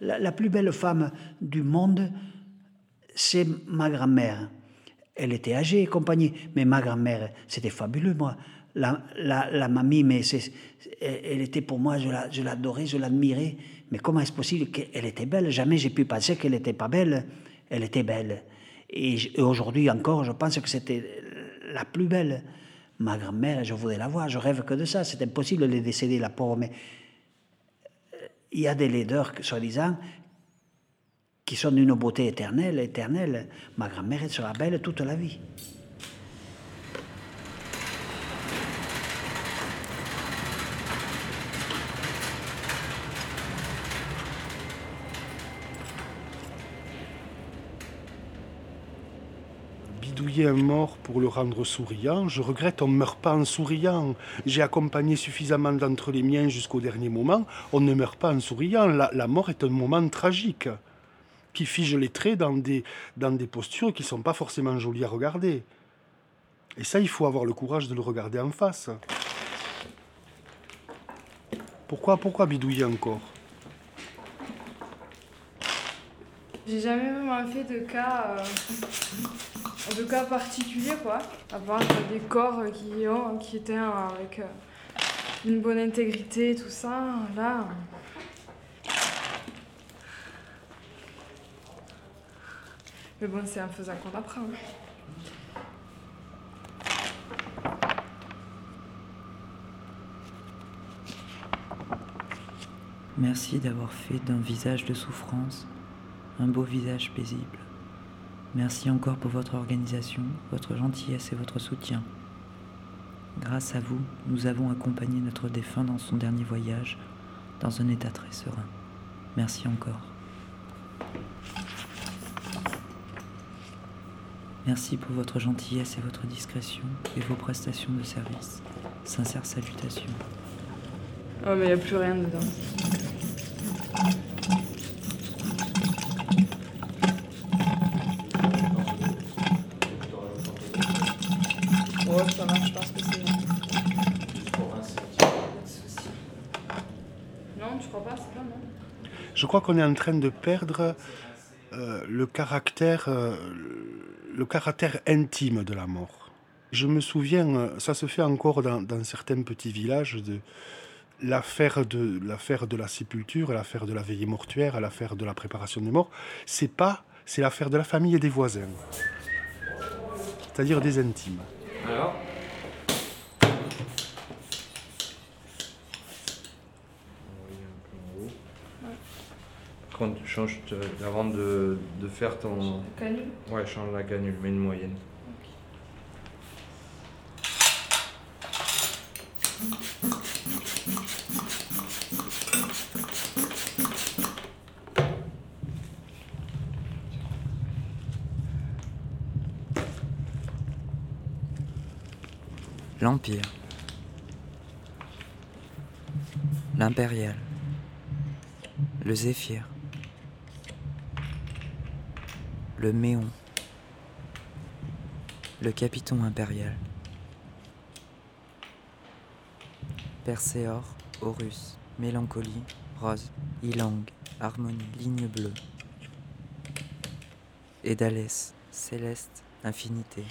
La, plus belle femme du monde, c'est ma grand-mère. Elle était âgée et compagnie, mais ma grand-mère, c'était fabuleux, moi. La, mamie, mais elle était pour moi, je l'adorais, je l'admirais. Mais comment est-ce possible qu'elle était belle? Jamais j'ai pu penser qu'elle n'était pas belle. Elle était belle. Et, aujourd'hui encore, je pense que c'était la plus belle. Ma grand-mère, je voudrais la voir, je rêve que de ça. C'est impossible de décéder, la pauvre, mais il y a des laideurs, soi-disant, qui sont d'une beauté éternelle, éternelle. Ma grand-mère, sera belle toute la vie. Un mort pour le rendre souriant. Je regrette, on ne meurt pas en souriant. J'ai accompagné suffisamment d'entre les miens jusqu'au dernier moment. On ne meurt pas en souriant. La, mort est un moment tragique qui fige les traits dans des, dans des postures qui ne sont pas forcément jolies à regarder. Et ça, il faut avoir le courage de le regarder en face. Pourquoi, pourquoi bidouiller encore? J'ai jamais vraiment fait de cas. Euh, de cas particuliers, quoi. À part des corps qui, ont, qui étaient avec euh, une bonne intégrité, tout ça. Là. Mais bon, c'est un faisant qu'on apprend. Merci d'avoir fait d'un visage de souffrance un beau visage paisible. Merci encore pour votre organisation, votre gentillesse et votre soutien. Grâce à vous, nous avons accompagné notre défunt dans son dernier voyage dans un état très serein. Merci encore. Merci pour votre gentillesse et votre discrétion et vos prestations de service. Sincère salutation. Oh mais il n'y a plus rien dedans. Je crois qu'on est en train de perdre euh, le, caractère, euh, le caractère intime de la mort. Je me souviens, euh, ça se fait encore dans, certains petits villages, de l'affaire de l'affaire de la sépulture, l'affaire de la veillée mortuaire, l'affaire de la préparation des morts. C'est pas, c'est l'affaire de la famille et des voisins, c'est-à-dire des intimes. Alors quand tu changes, avant de, de faire ton. Canule Ouais, change la canule, mets une moyenne. L'Empire. L'Impérial. Le Zéphyr. le Méon, le Capiton impérial, Perséor, Horus, Mélancolie, Rose, Ilang, Harmonie, Ligne bleue, Édalès, Céleste, Infinité,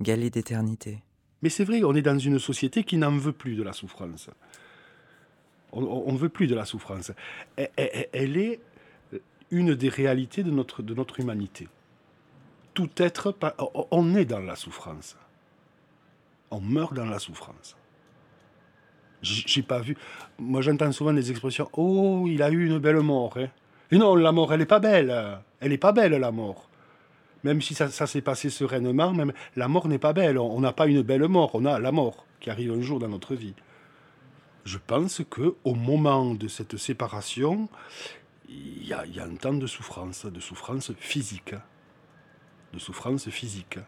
Galée d'éternité. Mais c'est vrai, on est dans une société qui n'en veut plus de la souffrance. On ne veut plus de la souffrance. elle est une des réalités de notre, de notre humanité. Tout être, on est dans la souffrance. On meurt dans la souffrance. J'ai pas vu. Moi, j'entends souvent des expressions Oh, il a eu une belle mort. Hein. Non, la mort, elle n'est pas belle. Elle n'est pas belle, la mort. Même si ça, s'est passé sereinement, même la mort n'est pas belle. On n'a pas une belle mort. On a la mort qui arrive un jour dans notre vie. Je pense que au moment de cette séparation, il y, a, un temps de souffrance, de souffrance physique. De souffrance physique.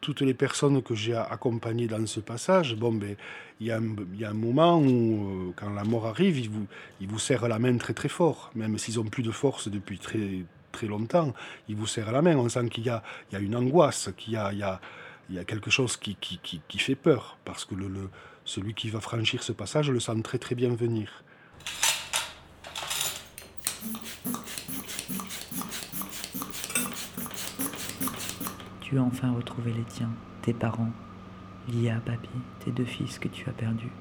Toutes les personnes que j'ai accompagnées dans ce passage, bon, ben, il y, a un moment où, euh, quand la mort arrive, ils vous, ils serrent la main très très fort, même s'ils ont plus de force depuis très, très longtemps, ils vous serrent la main. On sent qu'il y a, il y a une angoisse, qu'il y a, il y il quelque chose qui, qui, qui, fait peur, parce que le, le, celui qui va franchir ce passage le sent très très bien venir. Tu as enfin retrouvé les tiens, tes parents, Lia, Papi, tes deux fils que tu as perdus,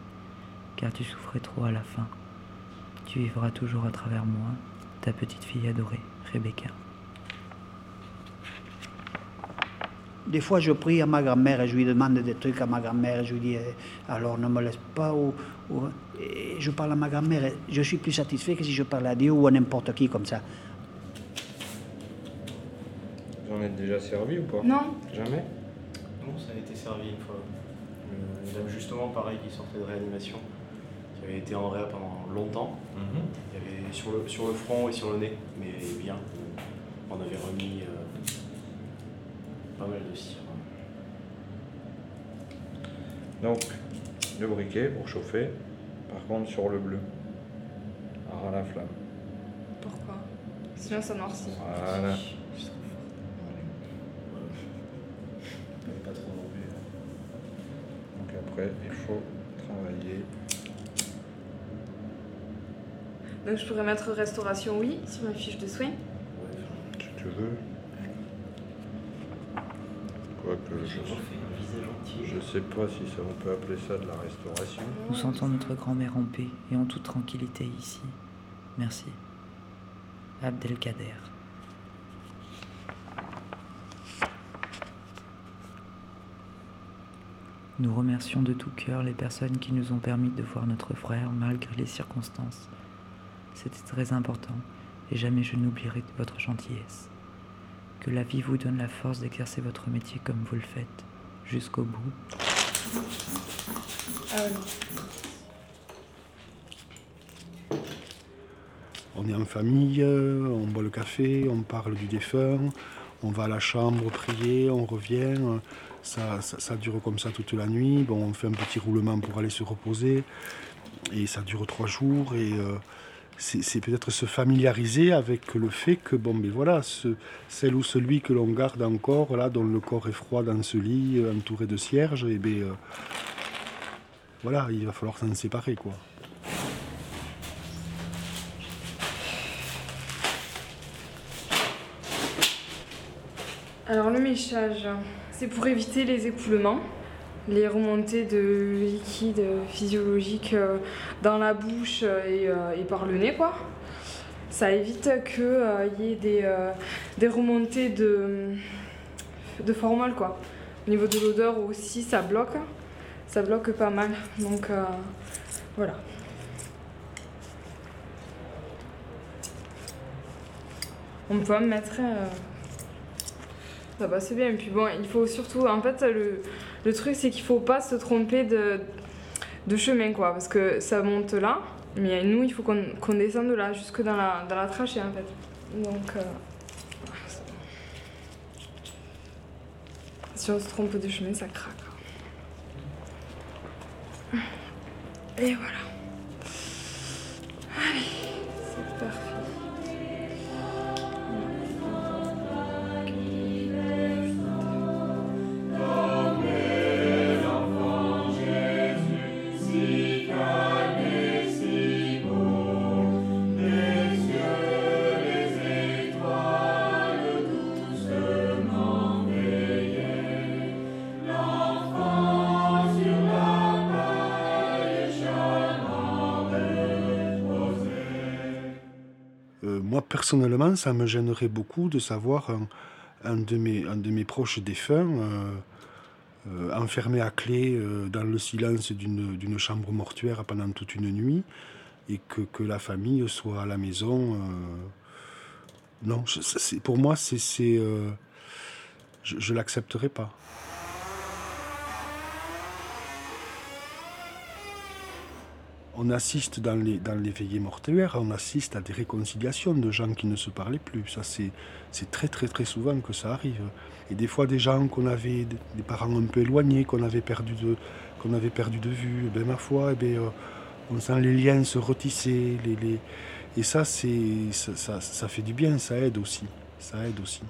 car tu souffrais trop à la fin. Tu vivras toujours à travers moi, ta petite fille adorée, Rebecca. Des fois, je prie à ma grand-mère et je lui demande des trucs à ma grand-mère. Je lui dis, alors ne me laisse pas. Ou, ou- et je parle à ma grand-mère. et Je suis plus satisfait que si je parlais à Dieu ou à n'importe qui comme ça. Vous en êtes déjà servi ou pas? Non Jamais? Non, ça a été servi une fois. Une dame justement pareil qui sortait de réanimation, qui avait été en réa pendant longtemps. Il y avait sur le, sur le front et sur le nez, mais bien. On avait remis euh, pas mal de cire. Donc, le briquet pour chauffer. Par contre, sur le bleu. À la flamme. Pourquoi? Sinon ça noircit. Voilà. Mais pas trop non plus. Donc après, il faut Donc je pourrais mettre restauration oui sur ma fiche de soins. Si tu veux. Quoique, je, je sais pas si ça, on peut appeler ça de la restauration. Nous sentons notre grand-mère en paix et en toute tranquillité ici. Merci. Abdelkader. Nous remercions de tout cœur les personnes qui nous ont permis de voir notre frère malgré les circonstances. C'était très important et jamais je n'oublierai votre gentillesse. Que la vie vous donne la force d'exercer votre métier comme vous le faites, jusqu'au bout. On est en famille, euh, on boit le café, on parle du défunt, on va à la chambre prier, on revient. Ça, ça, ça dure comme ça toute la nuit. Bon, on fait un petit roulement pour aller se reposer. Et ça dure trois jours. Et euh, c'est peut-être se familiariser avec le fait que, bon, mais voilà, ce- celle ou celui que l'on garde encore, là, dont le corps est froid dans ce lit, euh, entouré de cierges, et ben, euh, voilà, il va falloir s'en séparer, quoi. Alors le méchage, c'est pour éviter les écoulements, les remontées de liquide physiologique euh, dans la bouche et, euh, et par le nez quoi. Ça évite qu'il y ait des, euh, des remontées de, de formol quoi. Au niveau de l'odeur aussi ça bloque, ça bloque pas mal. Donc euh, voilà. On peut en mettre... euh, ça passe bien. Et puis bon, il faut surtout. En fait, le, le truc, c'est qu'il faut pas se tromper de, de chemin, quoi. Parce que ça monte là, mais nous, il faut qu'on qu'on descende là, jusque dans la, dans la trachée, en fait. Donc. euh, si on se trompe de chemin, ça craque. Et voilà. Allez, c'est parfait. Moi, personnellement, ça me gênerait beaucoup de savoir un, de, mes, proches défunts euh, euh, enfermé à clé euh, dans le silence d'une chambre mortuaire pendant toute une nuit et que, la famille soit à la maison. non, je- pour moi, c'est, je ne l'accepterai pas. On assiste dans les, dans les veillées mortuaires, on assiste à des réconciliations de gens qui ne se parlaient plus. Ça, c'est, très, très, très souvent que ça arrive. Et des fois, des gens qu'on avait, des parents un peu éloignés, qu'on avait perdu de, qu'on avait perdu de vue, eh ben, ma foi, eh ben, euh, on sent les liens se retisser. Les, les- Et ça, c'est, ça, ça, ça fait du bien, ça aide aussi. Ça aide aussi.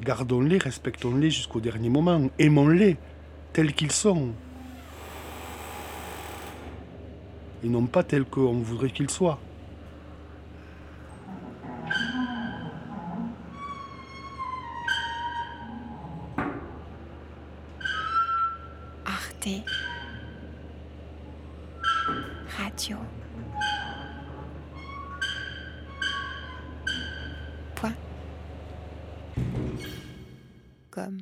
Gardons-les, respectons-les jusqu'au dernier moment. Aimons-les tels qu'ils sont. Et non pas tel qu'on voudrait qu'il soit. Arte Radio. Point. Comme.